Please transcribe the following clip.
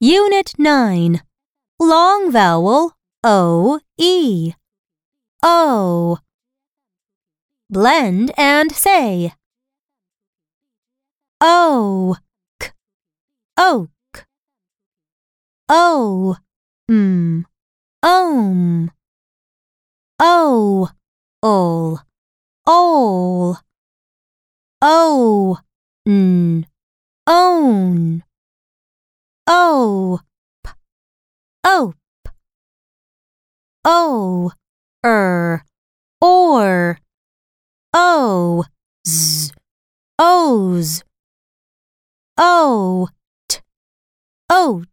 Unit 9 Long vowel O E. O. Blend and say. Oak. Oak. O. M. Ohm. O. O. N. Own. O. P. Ope. O. Er. Or. O. Z. O's. O. T. Oat.